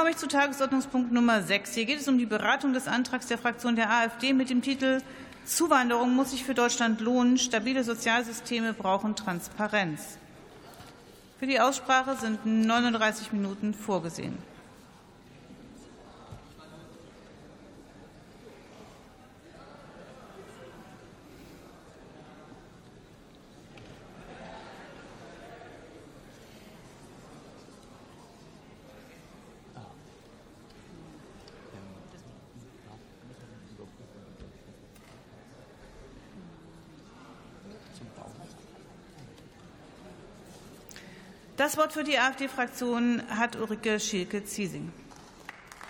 komme ich zu Tagesordnungspunkt Nummer 6. Hier geht es um die Beratung des Antrags der Fraktion der AfD mit dem Titel Zuwanderung muss sich für Deutschland lohnen. Stabile Sozialsysteme brauchen Transparenz. Für die Aussprache sind 39 Minuten vorgesehen. Das Wort für die AfD-Fraktion hat Ulrike Schielke-Ziesing.